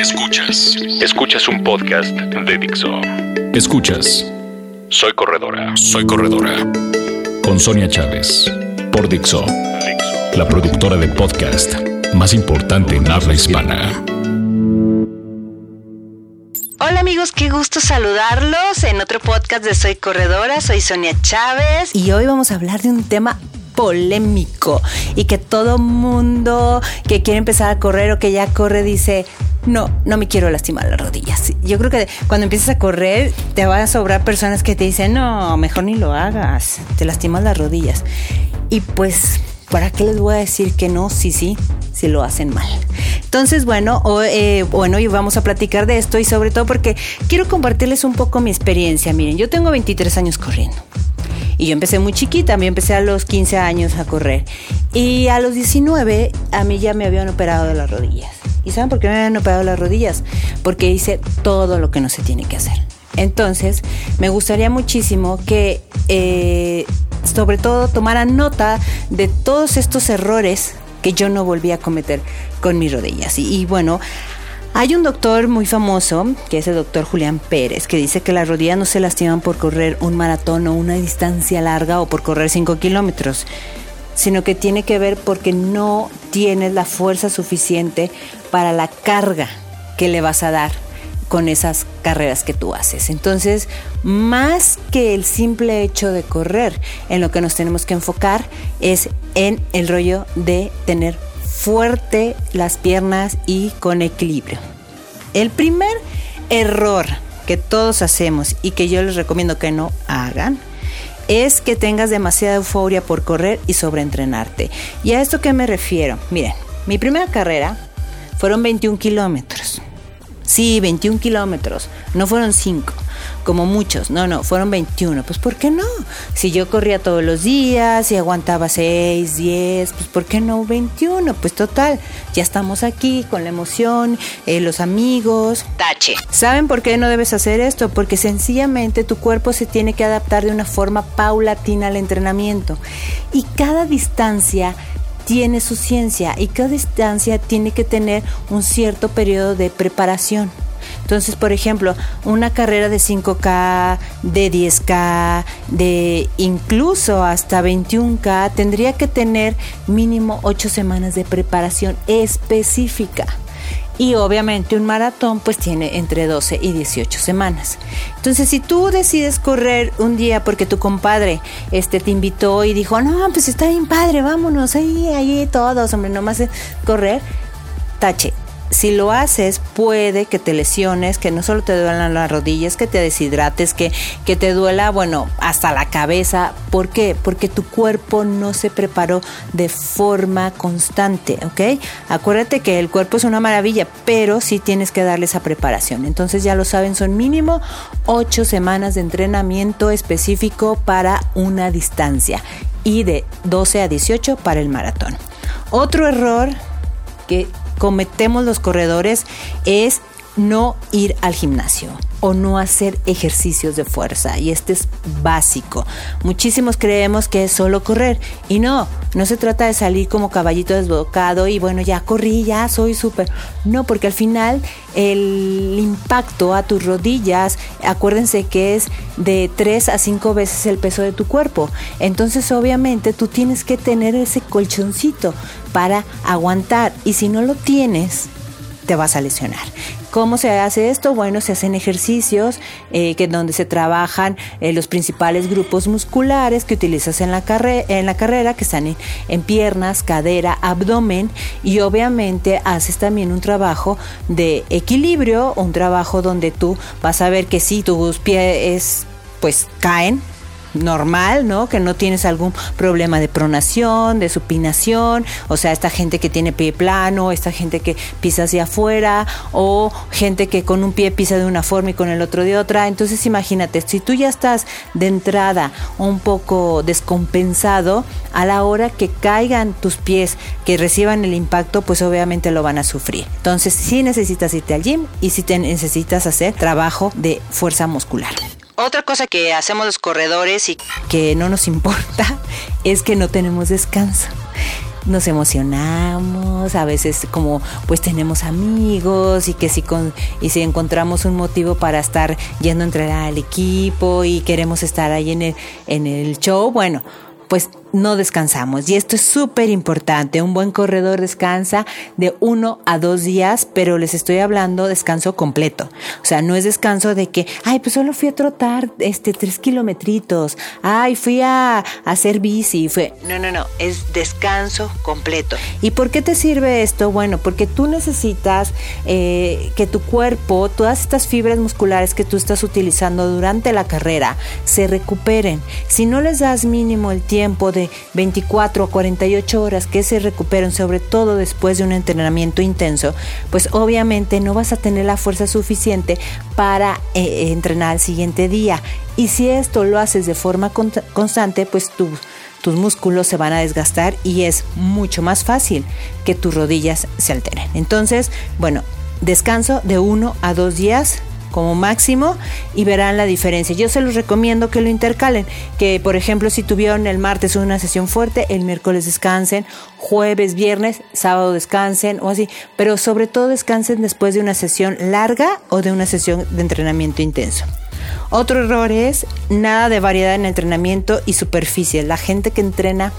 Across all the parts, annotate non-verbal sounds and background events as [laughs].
Escuchas. Escuchas un podcast de Dixo. Escuchas. Soy corredora. Soy corredora. Con Sonia Chávez. Por Dixo. La productora de podcast más importante en habla hispana. Hola amigos, qué gusto saludarlos en otro podcast de Soy Corredora. Soy Sonia Chávez y hoy vamos a hablar de un tema polémico y que todo mundo que quiere empezar a correr o que ya corre dice, no, no me quiero lastimar las rodillas. Yo creo que cuando empiezas a correr te van a sobrar personas que te dicen, no, mejor ni lo hagas, te lastimas las rodillas. Y pues, ¿para qué les voy a decir que no? Sí, sí, si lo hacen mal. Entonces, bueno, eh, bueno, hoy vamos a platicar de esto y sobre todo porque quiero compartirles un poco mi experiencia. Miren, yo tengo 23 años corriendo. Y yo empecé muy chiquita, yo empecé a los 15 años a correr. Y a los 19 a mí ya me habían operado de las rodillas. ¿Y saben por qué me habían operado las rodillas? Porque hice todo lo que no se tiene que hacer. Entonces, me gustaría muchísimo que, eh, sobre todo, tomaran nota de todos estos errores que yo no volví a cometer con mis rodillas. y bueno, hay un doctor muy famoso, que es el doctor Julián Pérez, que dice que las rodillas no se lastiman por correr un maratón o una distancia larga o por correr 5 kilómetros, sino que tiene que ver porque no tienes la fuerza suficiente para la carga que le vas a dar con esas carreras que tú haces. Entonces, más que el simple hecho de correr, en lo que nos tenemos que enfocar es en el rollo de tener fuerte las piernas y con equilibrio. El primer error que todos hacemos y que yo les recomiendo que no hagan es que tengas demasiada euforia por correr y sobreentrenarte. ¿Y a esto qué me refiero? Miren, mi primera carrera fueron 21 kilómetros. Sí, 21 kilómetros, no fueron 5 como muchos. No, no, fueron 21. Pues ¿por qué no? Si yo corría todos los días y aguantaba 6, 10, pues ¿por qué no 21? Pues total, ya estamos aquí con la emoción, eh, los amigos. Tache. ¿Saben por qué no debes hacer esto? Porque sencillamente tu cuerpo se tiene que adaptar de una forma paulatina al entrenamiento. Y cada distancia tiene su ciencia y cada distancia tiene que tener un cierto periodo de preparación. Entonces, por ejemplo, una carrera de 5K, de 10K, de incluso hasta 21K, tendría que tener mínimo 8 semanas de preparación específica. Y obviamente un maratón pues tiene entre 12 y 18 semanas. Entonces si tú decides correr un día porque tu compadre este, te invitó y dijo, no, pues está bien padre, vámonos, ahí, ahí todos, hombre, nomás correr, tache, si lo haces, puede que te lesiones, que no solo te duelan las rodillas, que te deshidrates, que, que te duela, bueno, hasta la cabeza. ¿Por qué? Porque tu cuerpo no se preparó de forma constante, ¿ok? Acuérdate que el cuerpo es una maravilla, pero sí tienes que darle esa preparación. Entonces ya lo saben, son mínimo ocho semanas de entrenamiento específico para una distancia y de 12 a 18 para el maratón. Otro error que cometemos los corredores es no ir al gimnasio o no hacer ejercicios de fuerza. Y este es básico. Muchísimos creemos que es solo correr. Y no, no se trata de salir como caballito desbocado y bueno, ya corrí, ya soy súper. No, porque al final el impacto a tus rodillas, acuérdense que es de 3 a 5 veces el peso de tu cuerpo. Entonces obviamente tú tienes que tener ese colchoncito para aguantar. Y si no lo tienes, te vas a lesionar. ¿Cómo se hace esto? Bueno, se hacen ejercicios eh, que donde se trabajan eh, los principales grupos musculares que utilizas en la, en la carrera, que están en, piernas, cadera, abdomen y obviamente haces también un trabajo de equilibrio, un trabajo donde tú vas a ver que si tus pies pues caen, normal, ¿no? Que no tienes algún problema de pronación, de supinación, o sea, esta gente que tiene pie plano, esta gente que pisa hacia afuera, o gente que con un pie pisa de una forma y con el otro de otra. Entonces, imagínate, si tú ya estás de entrada un poco descompensado, a la hora que caigan tus pies, que reciban el impacto, pues obviamente lo van a sufrir. Entonces, sí necesitas irte al gym y sí te necesitas hacer trabajo de fuerza muscular. Otra cosa que hacemos los corredores y que no nos importa [laughs] es que no tenemos descanso. nos emocionamos, a veces como pues tenemos amigos y que si, con, y si encontramos un motivo para estar yendo a entrenar al equipo y queremos estar ahí en el, en el show, bueno, pues no descansamos. Y esto es súper importante. Un buen corredor descansa de uno a dos días, pero les estoy hablando descanso completo. O sea, no es descanso de que, ay, pues solo fui a trotar este tres kilometritos. Ay, fui a, hacer bici. Fue. No, no, no. Es descanso completo. ¿Y por qué te sirve esto? Bueno, porque tú necesitas eh, que tu cuerpo, todas estas fibras musculares que tú estás utilizando durante la carrera, se recuperen. Si no les das mínimo el tiempo de 24 a 48 horas que se recuperen, sobre todo después de un entrenamiento intenso, pues obviamente no vas a tener la fuerza suficiente para eh, entrenar al siguiente día. Y si esto lo haces de forma constante, pues tus músculos se van a desgastar y es mucho más fácil que tus rodillas se alteren. Entonces, bueno, descanso de uno a dos días como máximo y verán la diferencia. Yo se los recomiendo que lo intercalen, que por ejemplo si tuvieron el martes una sesión fuerte, el miércoles descansen, jueves, viernes, sábado descansen o así, pero sobre todo descansen después de una sesión larga o de una sesión de entrenamiento intenso. Otro error es nada de variedad en entrenamiento y superficie. La gente que entrena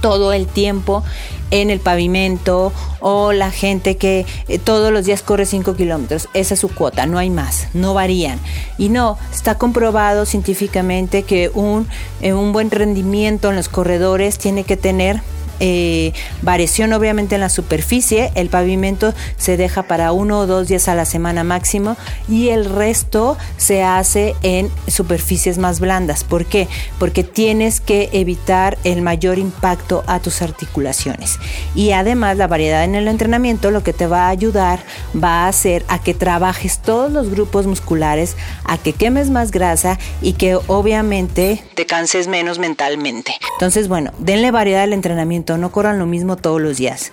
todo el tiempo en el pavimento o la gente que eh, todos los días corre 5 kilómetros. Esa es su cuota, no hay más, no varían. Y no, está comprobado científicamente que un, eh, un buen rendimiento en los corredores tiene que tener eh, variación obviamente en la superficie, el pavimento se deja para uno o dos días a la semana máximo y el resto se hace en superficies más blandas. ¿Por qué? Porque tienes que evitar el mayor impacto a tus articulaciones. Y además la variedad en el entrenamiento lo que te va a ayudar va a hacer a que trabajes todos los grupos musculares, a que quemes más grasa y que obviamente te canses menos mentalmente. Entonces, bueno, denle variedad al entrenamiento no corran lo mismo todos los días.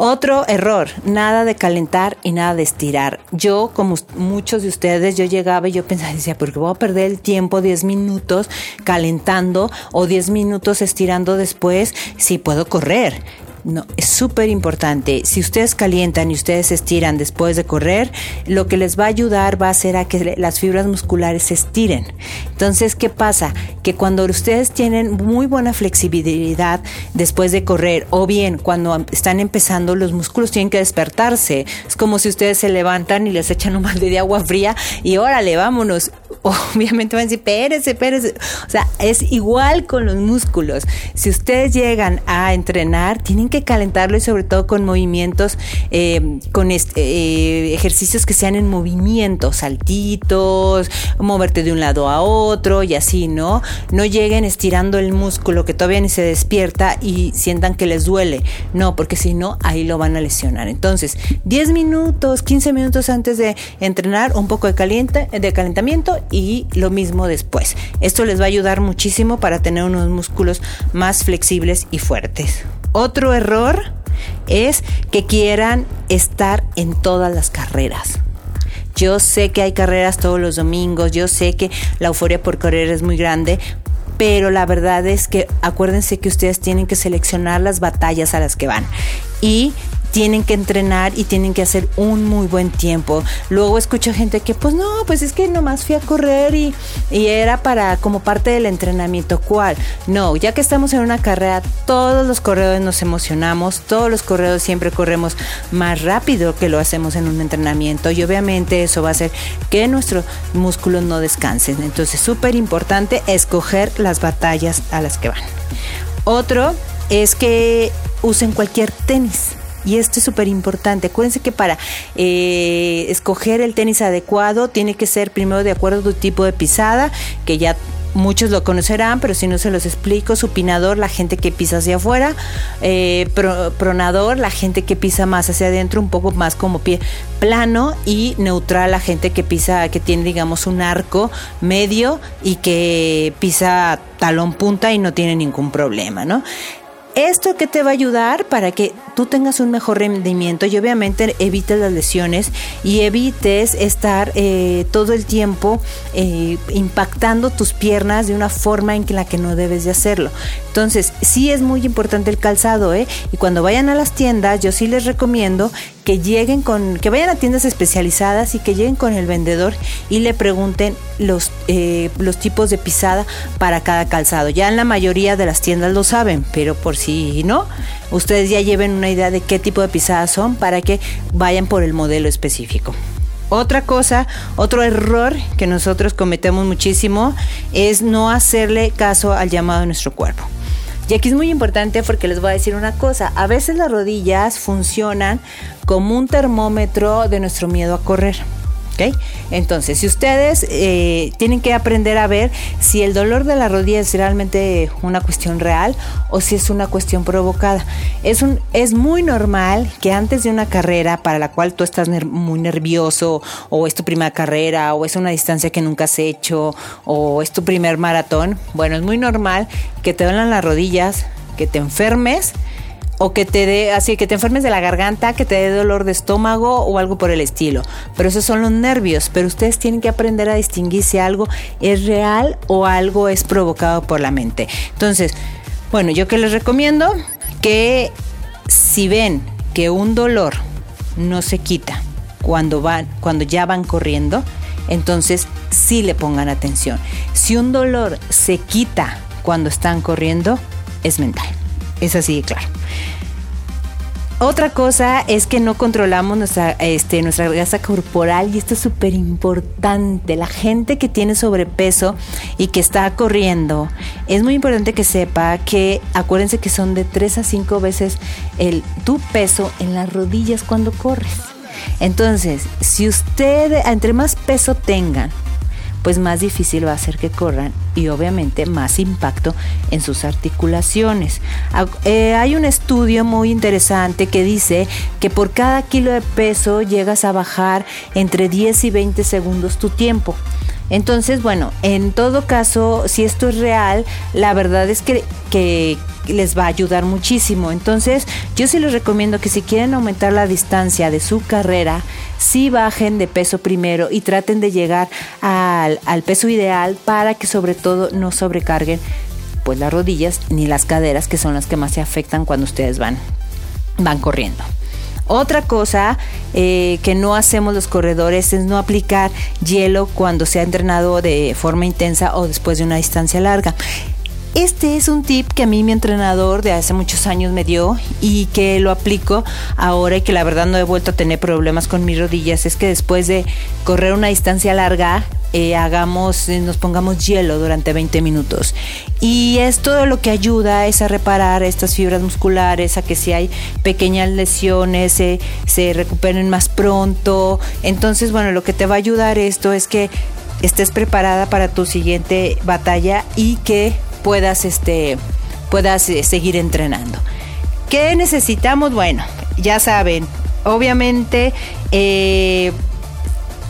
Otro error, nada de calentar y nada de estirar. Yo, como muchos de ustedes, yo llegaba y yo pensaba, decía, porque voy a perder el tiempo 10 minutos calentando o 10 minutos estirando después si puedo correr. No, es súper importante. Si ustedes calientan y ustedes estiran después de correr, lo que les va a ayudar va a ser a que las fibras musculares se estiren. Entonces, ¿qué pasa? Que cuando ustedes tienen muy buena flexibilidad después de correr, o bien cuando están empezando, los músculos tienen que despertarse. Es como si ustedes se levantan y les echan un balde de agua fría y órale, vámonos. [laughs] Obviamente van a decir, espérese, espérese. O sea, es igual con los músculos. Si ustedes llegan a entrenar, tienen que calentarlo y sobre todo con movimientos, eh, con eh, ejercicios que sean en movimiento, saltitos, moverte de un lado a otro y así, ¿no? No lleguen estirando el músculo que todavía ni se despierta y sientan que les duele. No, porque si no, ahí lo van a lesionar. Entonces, 10 minutos, 15 minutos antes de entrenar, un poco de, caliente, de calentamiento y lo mismo después. Esto les va a ayudar muchísimo para tener unos músculos más flexibles y fuertes. Otro error es que quieran estar en todas las carreras. Yo sé que hay carreras todos los domingos, yo sé que la euforia por correr es muy grande, pero la verdad es que acuérdense que ustedes tienen que seleccionar las batallas a las que van. Y tienen que entrenar y tienen que hacer un muy buen tiempo. Luego escucho gente que pues no, pues es que nomás fui a correr y, era para como parte del entrenamiento. ¿Cuál? No, ya que estamos en una carrera, todos los corredores nos emocionamos, todos los corredores siempre corremos más rápido que lo hacemos en un entrenamiento y obviamente eso va a hacer que nuestros músculos no descansen. Entonces, súper importante escoger las batallas a las que van. Otro es que usen cualquier tenis y esto es súper importante. Acuérdense que para eh, escoger el tenis adecuado tiene que ser primero de acuerdo a tu tipo de pisada, que ya muchos lo conocerán, pero si no se los explico, supinador, la gente que pisa hacia afuera, eh, pronador, la gente que pisa más hacia adentro, un poco más como pie plano y neutral, la gente que pisa, que tiene digamos un arco medio y que pisa talón punta y no tiene ningún problema, ¿no? ¿Esto qué te va a ayudar para que tú tengas un mejor rendimiento y obviamente evites las lesiones y evites estar eh, todo el tiempo eh, impactando tus piernas de una forma en la que no debes de hacerlo? Entonces, sí es muy importante el calzado, ¿eh? Y cuando vayan a las tiendas, yo sí les recomiendo que lleguen con, que vayan a tiendas especializadas y que lleguen con el vendedor y le pregunten los, eh, los tipos de pisada para cada calzado. Ya en la mayoría de las tiendas lo saben, pero por si no, ustedes ya lleven una idea de qué tipo de pisadas son para que vayan por el modelo específico. Otra cosa, otro error que nosotros cometemos muchísimo es no hacerle caso al llamado de nuestro cuerpo. Y aquí es muy importante porque les voy a decir una cosa, a veces las rodillas funcionan como un termómetro de nuestro miedo a correr. Entonces, si ustedes eh, tienen que aprender a ver si el dolor de la rodilla es realmente una cuestión real o si es una cuestión provocada. Es, un, es muy normal que antes de una carrera para la cual tú estás muy nervioso o es tu primera carrera o es una distancia que nunca has hecho o es tu primer maratón, bueno, es muy normal que te duelan las rodillas, que te enfermes o que te dé así que te enfermes de la garganta, que te dé dolor de estómago o algo por el estilo. Pero esos son los nervios, pero ustedes tienen que aprender a distinguir si algo es real o algo es provocado por la mente. Entonces, bueno, yo que les recomiendo que si ven que un dolor no se quita cuando van cuando ya van corriendo, entonces sí le pongan atención. Si un dolor se quita cuando están corriendo, es mental. Es así, claro. Otra cosa es que no controlamos nuestra, este, nuestra grasa corporal y esto es súper importante. La gente que tiene sobrepeso y que está corriendo, es muy importante que sepa que acuérdense que son de 3 a 5 veces el, tu peso en las rodillas cuando corres. Entonces, si usted, entre más peso tengan, pues más difícil va a ser que corran y obviamente más impacto en sus articulaciones. Eh, hay un estudio muy interesante que dice que por cada kilo de peso llegas a bajar entre 10 y 20 segundos tu tiempo. Entonces, bueno, en todo caso, si esto es real, la verdad es que, que les va a ayudar muchísimo. Entonces, yo sí les recomiendo que si quieren aumentar la distancia de su carrera, sí bajen de peso primero y traten de llegar al, al peso ideal para que sobre todo no sobrecarguen pues las rodillas ni las caderas que son las que más se afectan cuando ustedes van, van corriendo. Otra cosa eh, que no hacemos los corredores es no aplicar hielo cuando se ha entrenado de forma intensa o después de una distancia larga. Este es un tip que a mí mi entrenador de hace muchos años me dio y que lo aplico ahora y que la verdad no he vuelto a tener problemas con mis rodillas. Es que después de correr una distancia larga, eh, hagamos, eh, nos pongamos hielo durante 20 minutos. Y esto lo que ayuda es a reparar estas fibras musculares, a que si hay pequeñas lesiones se recuperen más pronto. Entonces, bueno, lo que te va a ayudar esto es que estés preparada para tu siguiente batalla y que puedas, este, puedas eh, seguir entrenando. ¿Qué necesitamos? Bueno, ya saben, obviamente eh,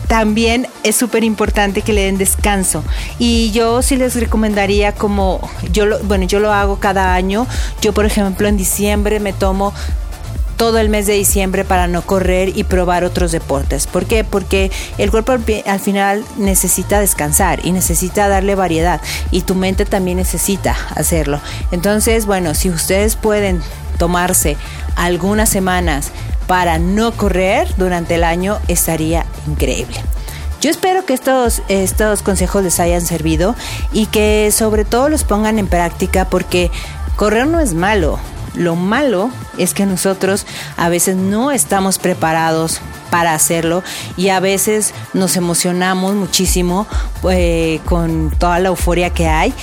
también es súper importante que le den descanso. Y yo sí les recomendaría como, yo lo, bueno, yo lo hago cada año. Yo, por ejemplo, en diciembre me tomo todo el mes de diciembre para no correr y probar otros deportes. ¿Por qué? Porque el cuerpo al final necesita descansar y necesita darle variedad y tu mente también necesita hacerlo. Entonces, bueno, si ustedes pueden tomarse algunas semanas para no correr durante el año, estaría increíble. Yo espero que estos, estos consejos les hayan servido y que sobre todo los pongan en práctica porque correr no es malo. Lo malo es que nosotros a veces no estamos preparados para hacerlo y a veces nos emocionamos muchísimo eh, con toda la euforia que hay,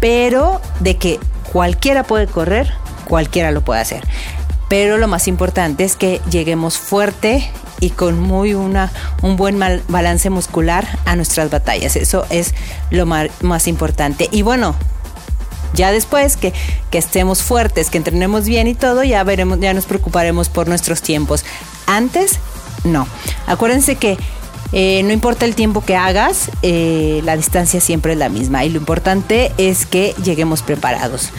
pero de que cualquiera puede correr, cualquiera lo puede hacer. Pero lo más importante es que lleguemos fuerte y con muy una, un buen balance muscular a nuestras batallas. Eso es lo más importante. Y bueno, ya después que, estemos fuertes, que entrenemos bien y todo, ya veremos, ya nos preocuparemos por nuestros tiempos. Antes, no. Acuérdense que eh, no importa el tiempo que hagas, eh, la distancia siempre es la misma y lo importante es que lleguemos preparados.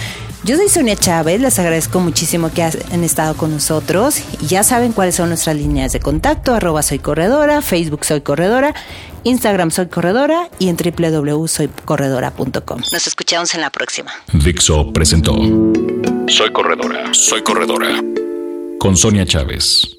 Yo soy Sonia Chávez, les agradezco muchísimo que han estado con nosotros. Ya saben cuáles son nuestras líneas de contacto, arroba soy corredora, Facebook soy corredora, Instagram soy corredora y en www.soycorredora.com. Nos escuchamos en la próxima. Dixo presentó Soy corredora, soy corredora con Sonia Chávez.